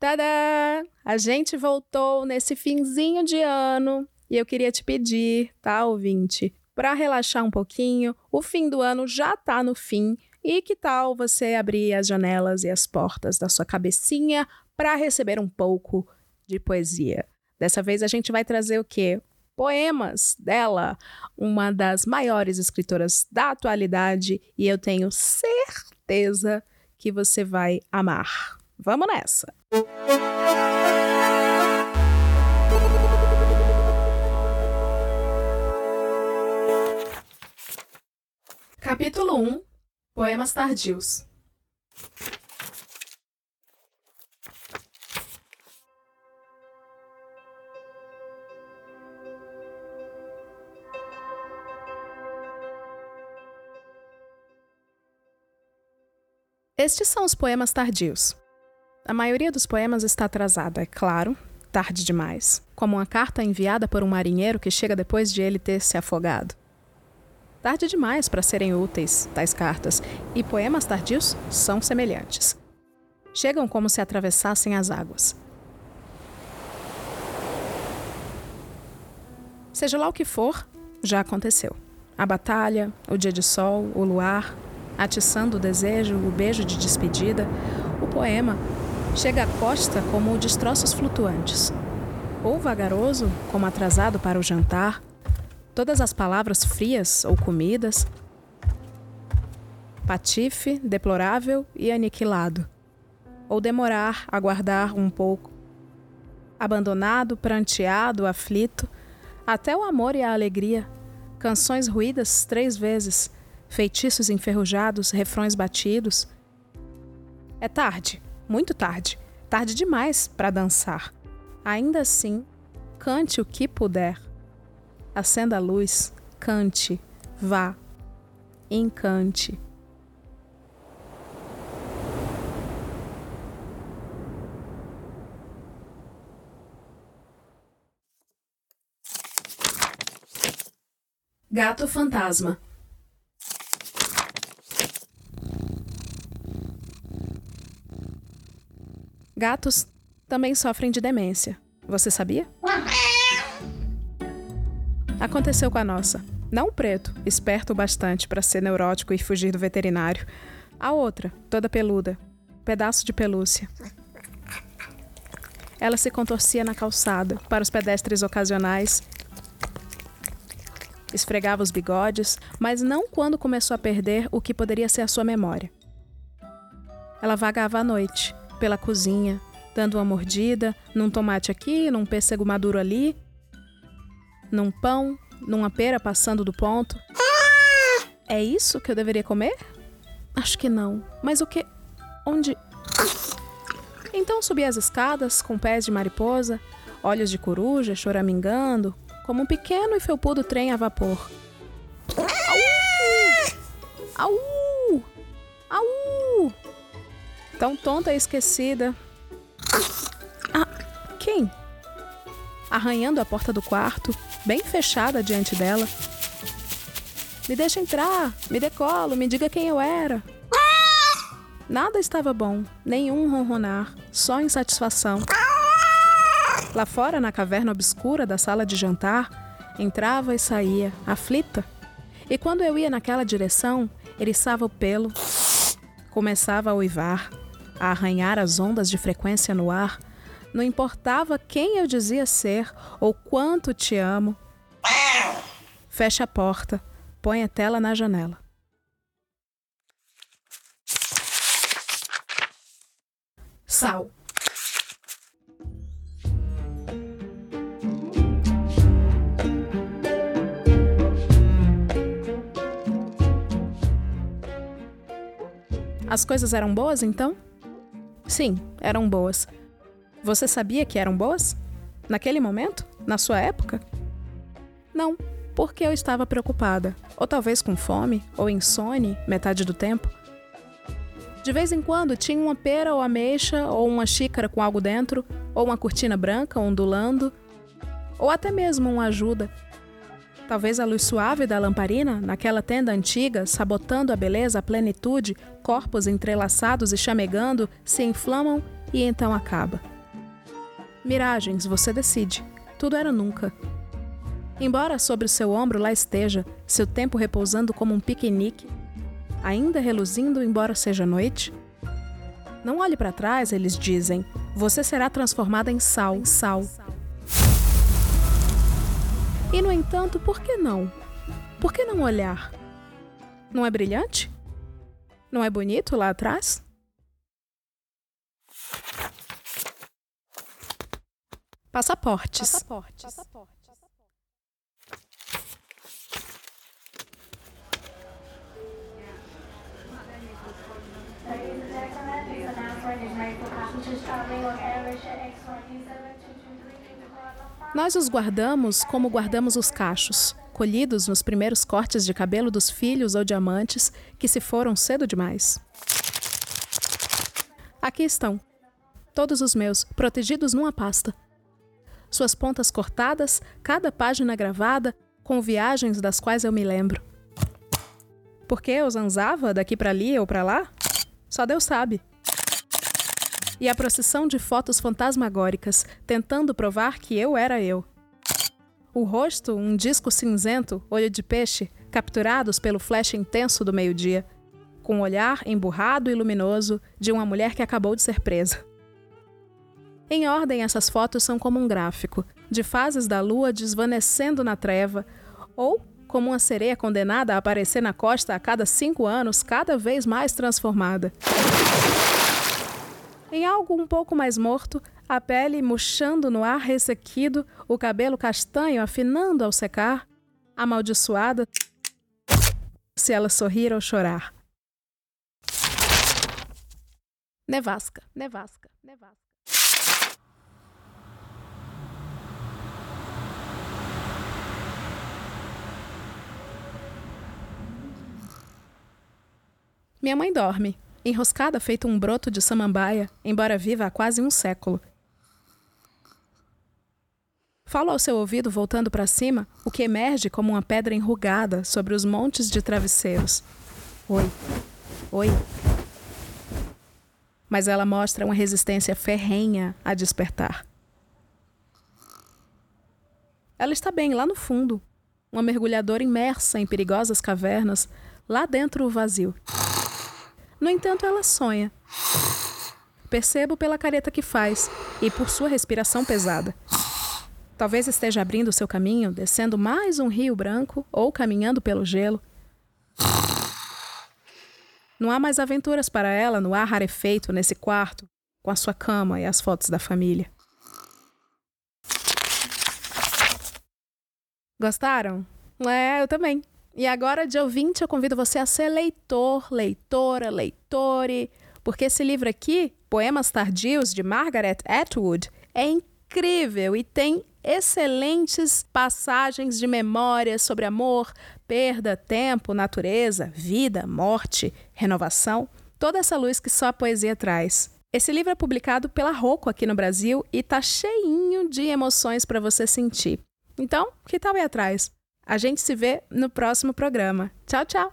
Tadá! A gente voltou nesse finzinho de ano e eu queria te pedir, tá, ouvinte, para relaxar um pouquinho. O fim do ano já tá no fim e que tal você abrir as janelas e as portas da sua cabecinha para receber um pouco de poesia? Dessa vez a gente vai trazer o quê? Poemas dela, uma das maiores escritoras da atualidade, e eu tenho certeza que você vai amar. Vamos nessa! Capítulo 1 Poemas Tardios Estes são os poemas tardios. A maioria dos poemas está atrasada, é claro, tarde demais, como uma carta enviada por um marinheiro que chega depois de ele ter se afogado. Tarde demais para serem úteis, tais cartas, e poemas tardios são semelhantes. Chegam como se atravessassem as águas. Seja lá o que for, já aconteceu. A batalha, o dia de sol, o luar, atiçando o desejo, o beijo de despedida, o poema chega à costa como destroços flutuantes, ou vagaroso, como atrasado para o jantar, todas as palavras frias ou comidas, patife, deplorável e aniquilado, ou demorar, aguardar um pouco, abandonado, pranteado, aflito, até o amor e a alegria, canções ruídas três vezes, feitiços enferrujados, refrões batidos. É tarde muito tarde, tarde demais para dançar. Ainda assim, cante o que puder. Acenda a luz, cante, vá, encante. Gato Fantasma Gatos também sofrem de demência. Você sabia? Aconteceu com a nossa. Não o preto, esperto bastante para ser neurótico e fugir do veterinário. A outra, toda peluda, pedaço de pelúcia. Ela se contorcia na calçada para os pedestres ocasionais, esfregava os bigodes, mas não quando começou a perder o que poderia ser a sua memória. Ela vagava à noite, pela cozinha, dando uma mordida num tomate aqui, num pêssego maduro ali, num pão, numa pera passando do ponto. É isso que eu deveria comer? Acho que não. Mas o que? Onde? Então subi as escadas com pés de mariposa, olhos de coruja choramingando, como um pequeno e felpudo trem a vapor. Au! Au! Au! Tão tonta e esquecida. Ah, quem? Arranhando a porta do quarto, bem fechada diante dela. Me deixa entrar, me decolo, me diga quem eu era. Nada estava bom, nenhum ronronar, só insatisfação. Lá fora, na caverna obscura da sala de jantar, entrava e saía, aflita. E quando eu ia naquela direção, eriçava o pelo, começava a uivar, a arranhar as ondas de frequência no ar, não importava quem eu dizia ser ou quanto te amo. Fecha a porta, põe a tela na janela. Sal. As coisas eram boas então? Sim, eram boas. Você sabia que eram boas? Naquele momento? Na sua época? Não, porque eu estava preocupada, ou talvez com fome, ou insônia, metade do tempo. De vez em quando tinha uma pera ou ameixa, ou uma xícara com algo dentro, ou uma cortina branca ondulando, ou até mesmo uma ajuda. Talvez a luz suave da lamparina, naquela tenda antiga, sabotando a beleza, a plenitude, corpos entrelaçados e chamegando, se inflamam e então acaba. Miragens, você decide. Tudo era nunca. Embora sobre o seu ombro lá esteja, seu tempo repousando como um piquenique, ainda reluzindo, embora seja noite? Não olhe para trás, eles dizem. Você será transformada em sal, sal. E no entanto, por que não? Por que não olhar? Não é brilhante? Não é bonito lá atrás? Passaportes. Passaportes. Passaportes. Nós os guardamos como guardamos os cachos, colhidos nos primeiros cortes de cabelo dos filhos ou diamantes que se foram cedo demais. Aqui estão, todos os meus, protegidos numa pasta. Suas pontas cortadas, cada página gravada, com viagens das quais eu me lembro. Por que eu zanzava daqui para ali ou para lá? Só Deus sabe e a procissão de fotos fantasmagóricas, tentando provar que eu era eu. O rosto, um disco cinzento, olho de peixe, capturados pelo flash intenso do meio-dia, com o olhar emburrado e luminoso de uma mulher que acabou de ser presa. Em ordem, essas fotos são como um gráfico, de fases da lua desvanecendo na treva, ou como uma sereia condenada a aparecer na costa a cada cinco anos, cada vez mais transformada. Em algo um pouco mais morto, a pele murchando no ar ressequido, o cabelo castanho afinando ao secar, amaldiçoada, se ela sorrir ou chorar. Nevasca, nevasca, nevasca. Minha mãe dorme enroscada feito um broto de samambaia, embora viva há quase um século. Falo ao seu ouvido voltando para cima o que emerge como uma pedra enrugada sobre os montes de travesseiros. Oi. Oi. Mas ela mostra uma resistência ferrenha a despertar. Ela está bem lá no fundo, uma mergulhadora imersa em perigosas cavernas, lá dentro o vazio. No entanto, ela sonha. Percebo pela careta que faz e por sua respiração pesada. Talvez esteja abrindo seu caminho, descendo mais um rio branco ou caminhando pelo gelo. Não há mais aventuras para ela no ar rarefeito nesse quarto, com a sua cama e as fotos da família. Gostaram? É, eu também. E agora, de ouvinte, eu convido você a ser leitor, leitora, leitore, porque esse livro aqui, Poemas Tardios, de Margaret Atwood, é incrível e tem excelentes passagens de memórias sobre amor, perda, tempo, natureza, vida, morte, renovação, toda essa luz que só a poesia traz. Esse livro é publicado pela Rocco aqui no Brasil e tá cheinho de emoções para você sentir. Então, que tal ir atrás? A gente se vê no próximo programa. Tchau, tchau!